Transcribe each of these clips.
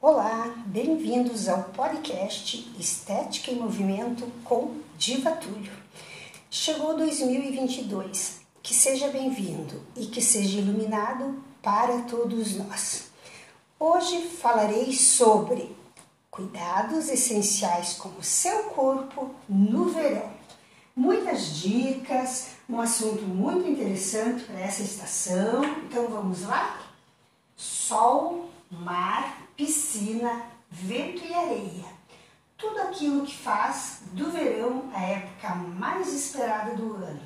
Olá, bem-vindos ao podcast Estética em Movimento com Diva Túlio. Chegou 2022, que seja bem-vindo e que seja iluminado para todos nós. Hoje falarei sobre cuidados essenciais com o seu corpo no verão. Muitas dicas, um assunto muito interessante para essa estação. Então vamos lá? Sol, mar, piscina, vento e areia. Tudo aquilo que faz do verão a época mais esperada do ano.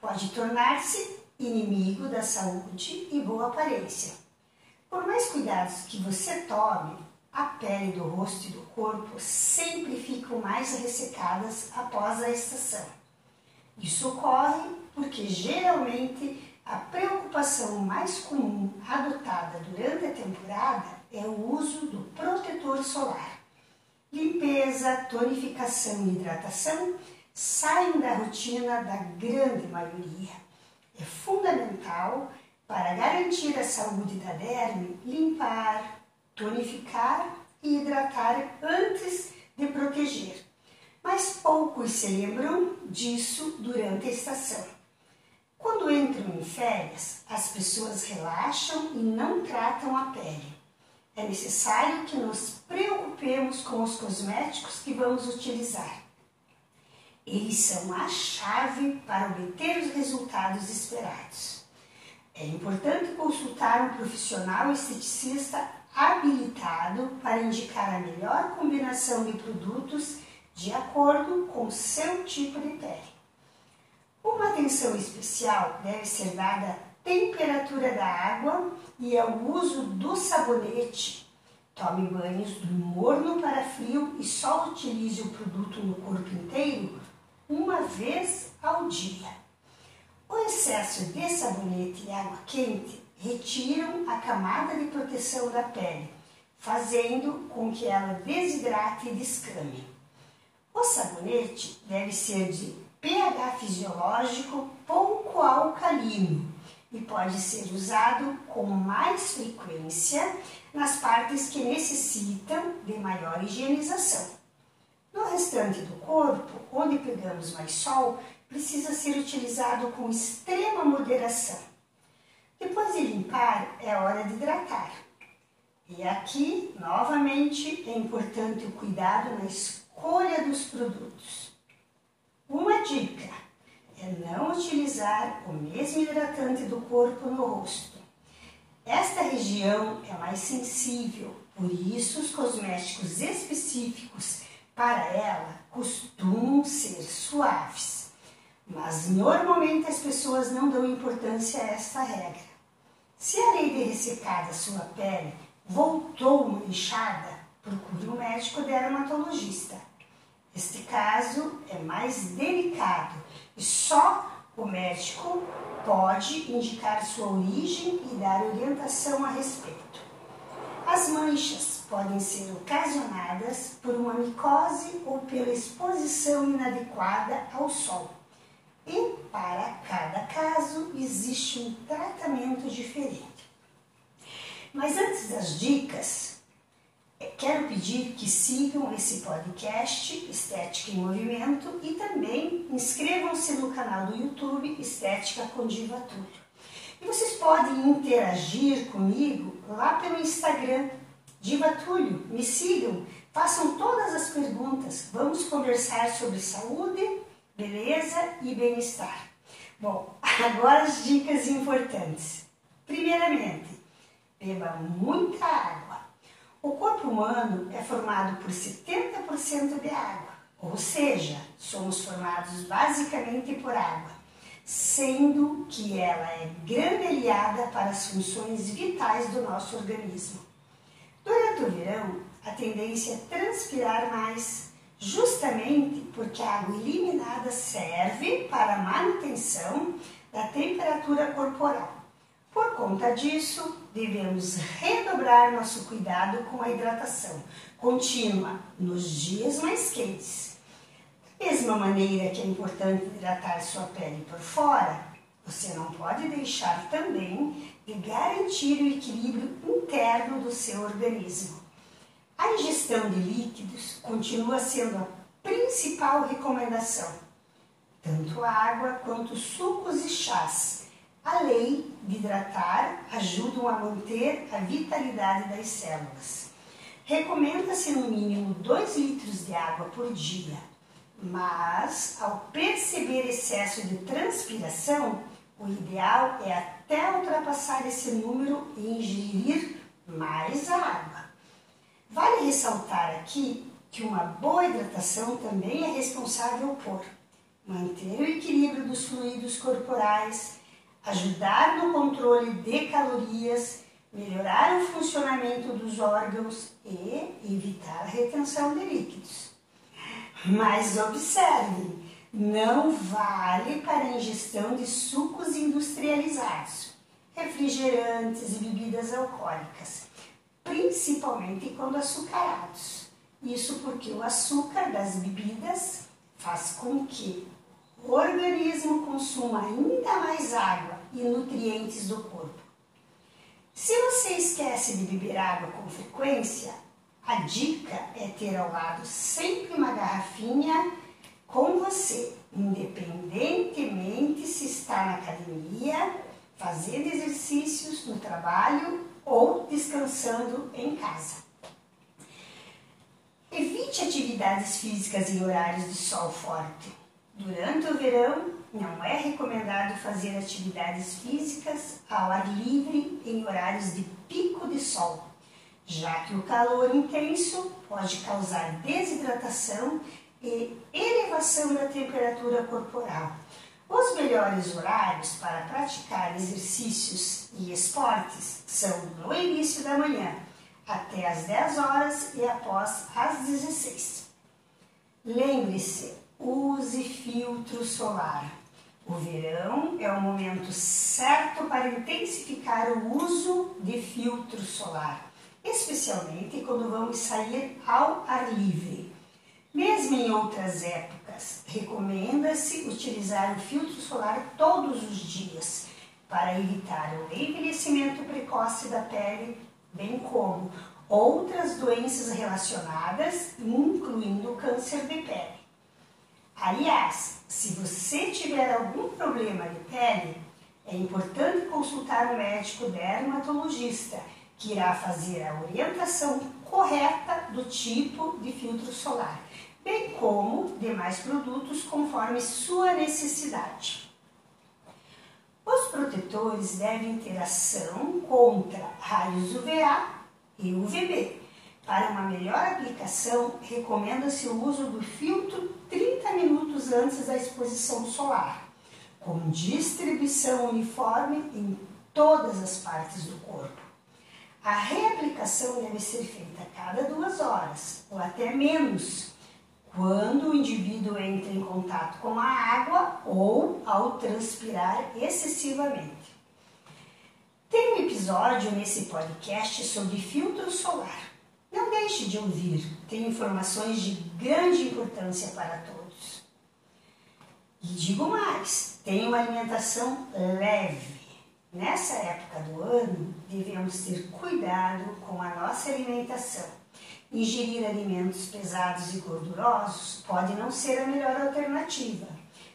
Pode tornar-se inimigo da saúde e boa aparência. Por mais cuidados que você tome, a pele do rosto e do corpo sempre ficam mais ressecadas após a estação. Isso ocorre porque geralmente a preocupação mais comum adotada durante a temporada é o uso do protetor solar. Limpeza, tonificação e hidratação saem da rotina da grande maioria. É fundamental para garantir a saúde da derme limpar, tonificar e hidratar antes de proteger. Mas poucos se lembram disso durante a estação. Quando entram em férias, as pessoas relaxam e não tratam a pele. É necessário que nos preocupemos com os cosméticos que vamos utilizar. Eles são a chave para obter os resultados esperados. É importante consultar um profissional esteticista habilitado para indicar a melhor combinação de produtos de acordo com seu tipo de pele. Uma atenção especial deve ser dada à temperatura da água e ao uso do sabonete. Tome banhos do morno para frio e só utilize o produto no corpo inteiro uma vez ao dia. O excesso de sabonete e água quente retiram a camada de proteção da pele, fazendo com que ela desidrate e descame. O sabonete deve ser de pH fisiológico pouco alcalino e pode ser usado com mais frequência nas partes que necessitam de maior higienização. No restante do corpo, onde pegamos mais sol, precisa ser utilizado com extrema moderação. Depois de limpar, é hora de hidratar. E aqui, novamente, é importante o cuidado na escolha dos produtos. Uma dica é não utilizar o mesmo hidratante do corpo no rosto. Esta região é mais sensível, por isso os cosméticos específicos para ela costumam ser suaves. Mas normalmente as pessoas não dão importância a esta regra. Se a areia ressecar a sua pele voltou manchada, procure um médico dermatologista. Este caso é mais delicado e só o médico pode indicar sua origem e dar orientação a respeito. As manchas podem ser ocasionadas por uma micose ou pela exposição inadequada ao sol. E para cada caso existe um tratamento diferente. Mas antes das dicas, quero pedir que sigam esse podcast Estética em Movimento e também inscrevam-se no canal do YouTube Estética com Diva Túlio. E vocês podem interagir comigo lá pelo Instagram Diva Túlio. Me sigam, façam todas as perguntas. Vamos conversar sobre saúde, beleza e bem-estar. Bom, agora as dicas importantes. Primeiramente, beba muita água. O corpo humano é formado por 70% de água, ou seja, somos formados basicamente por água, sendo que ela é grande aliada para as funções vitais do nosso organismo. Durante o verão, a tendência é transpirar mais, justamente porque a água eliminada serve para a manutenção da temperatura corporal. Por conta disso, devemos redobrar nosso cuidado com a hidratação contínua nos dias mais quentes. Da mesma maneira que é importante hidratar sua pele por fora, você não pode deixar também de garantir o equilíbrio interno do seu organismo. A ingestão de líquidos continua sendo a principal recomendação. Tanto água quanto sucos e chás, além de hidratar, ajudam a manter a vitalidade das células. Recomenda-se no mínimo 2 litros de água por dia, mas ao perceber excesso de transpiração, o ideal é até ultrapassar esse número e ingerir mais água. Vale ressaltar aqui que uma boa hidratação também é responsável por manter o equilíbrio dos fluidos corporais, ajudar no controle de calorias, melhorar o funcionamento dos órgãos e evitar a retenção de líquidos. Mas observe, não vale para a ingestão de sucos industrializados, refrigerantes e bebidas alcoólicas, principalmente quando açucarados. Isso porque o açúcar das bebidas faz com que o organismo consuma ainda mais água e nutrientes do corpo. Se você esquece de beber água com frequência, a dica é ter ao lado sempre uma garrafinha com você, independentemente se está na academia, fazendo exercícios no trabalho ou descansando em casa. Evite atividades físicas em horários de sol forte. Durante o verão, não é recomendado fazer atividades físicas ao ar livre em horários de pico de sol, já que o calor intenso pode causar desidratação e elevação da temperatura corporal. Os melhores horários para praticar exercícios e esportes são no início da manhã, até às 10 horas e após às 16. Lembre-se, use filtro solar. O verão é o momento certo para intensificar o uso de filtro solar, especialmente quando vamos sair ao ar livre. Mesmo em outras épocas, recomenda-se utilizar o filtro solar todos os dias para evitar o envelhecimento precoce da pele, bem como outras doenças relacionadas, incluindo o câncer de pele. Aliás, se você tiver algum problema de pele, é importante consultar o médico dermatologista, que irá fazer a orientação correta do tipo de filtro solar bem como demais produtos conforme sua necessidade. Os protetores devem ter ação contra raios UVA e UVB. Para uma melhor aplicação, recomenda-se o uso do filtro 30 minutos antes da exposição solar, com distribuição uniforme em todas as partes do corpo. A reaplicação deve ser feita a cada duas horas, ou até menos, quando o indivíduo entra em contato com a água ou ao transpirar excessivamente. Tem um episódio nesse podcast sobre filtro solar. Não deixe de ouvir, tem informações de grande importância para todos. E digo mais, tem uma alimentação leve. Nessa época do ano, devemos ter cuidado com a nossa alimentação Ingerir alimentos pesados e gordurosos pode não ser a melhor alternativa,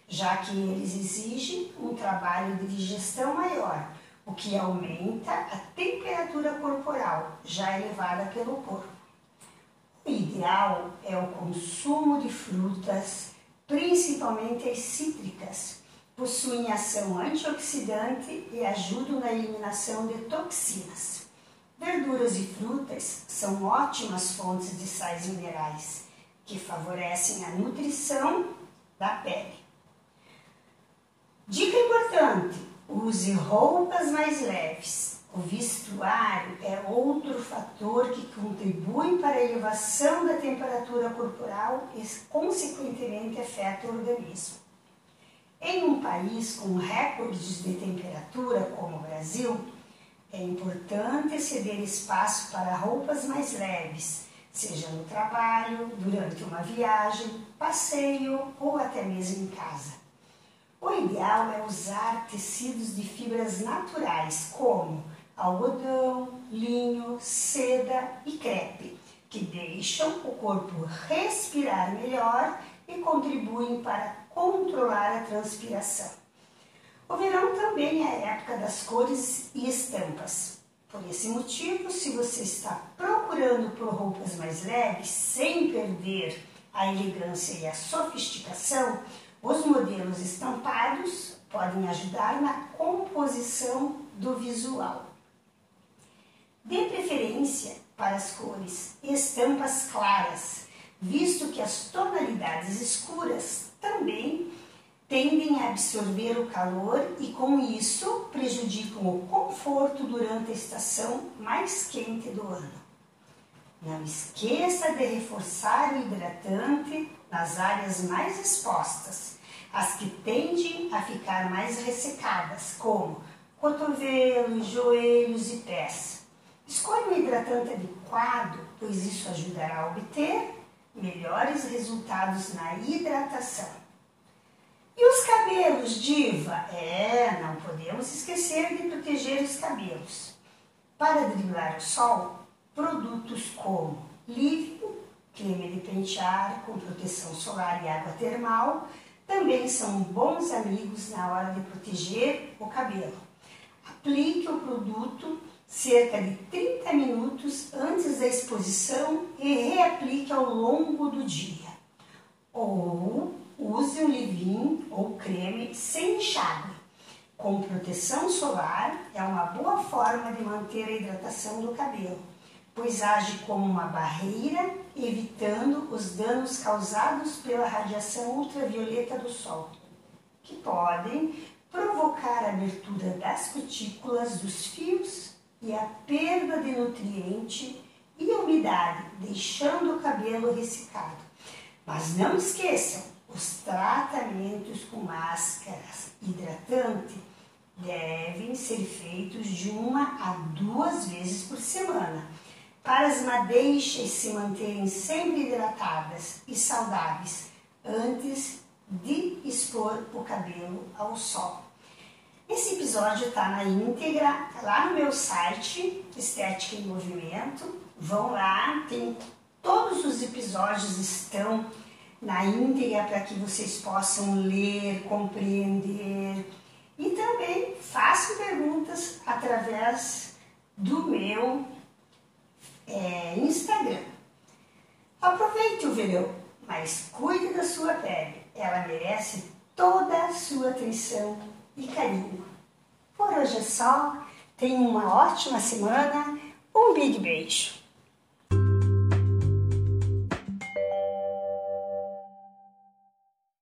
já que eles exigem um trabalho de digestão maior, o que aumenta a temperatura corporal, já elevada pelo corpo. O ideal é o consumo de frutas, principalmente as cítricas. Possuem ação antioxidante e ajudam na eliminação de toxinas. Verduras e frutas são ótimas fontes de sais minerais que favorecem a nutrição da pele. Dica importante: use roupas mais leves. O vestuário é outro fator que contribui para a elevação da temperatura corporal e, consequentemente, afeta o organismo. Em um país com recordes de temperatura como o Brasil, é importante ceder espaço para roupas mais leves, seja no trabalho, durante uma viagem, passeio ou até mesmo em casa. O ideal é usar tecidos de fibras naturais, como algodão, linho, seda e crepe, que deixam o corpo respirar melhor e contribuem para controlar a transpiração. O verão também é a época das cores e estampas. Por esse motivo, se você está procurando por roupas mais leves, sem perder a elegância e a sofisticação, os modelos estampados podem ajudar na composição do visual. Dê preferência para as cores e estampas claras, visto que as tonalidades escuras também tendem a absorver o calor e, com isso, prejudicam o conforto durante a estação mais quente do ano. Não esqueça de reforçar o hidratante nas áreas mais expostas, as que tendem a ficar mais ressecadas, como cotovelos, joelhos e pés. Escolha um hidratante adequado, pois isso ajudará a obter melhores resultados na hidratação. E os cabelos, diva? É, não podemos esquecer de proteger os cabelos. Para driblar o sol, produtos como Living, creme de pentear com proteção solar e água termal, também são bons amigos na hora de proteger o cabelo. Aplique o produto cerca de 30 minutos antes da exposição e reaplique ao longo do dia. Ou use um leave ou creme sem enxágue. Com proteção solar, é uma boa forma de manter a hidratação do cabelo, pois age como uma barreira, evitando os danos causados pela radiação ultravioleta do sol, que podem provocar a abertura das cutículas dos fios e a perda de nutriente e umidade, deixando o cabelo ressecado. Mas não esqueçam, os tratamentos com máscaras hidratante devem ser feitos de uma a duas vezes por semana, para as madeixas se manterem sempre hidratadas e saudáveis antes de expor o cabelo ao sol. Esse episódio está na íntegra lá no meu site Estética em Movimento. Vão lá, tem todos os episódios estão na íntegra para que vocês possam ler, compreender e também façam perguntas através do meu é, Instagram. Aproveite o verão, mas cuide da sua pele, ela merece toda a sua atenção e carinho. Por hoje é só, tenha uma ótima semana, um big beijo!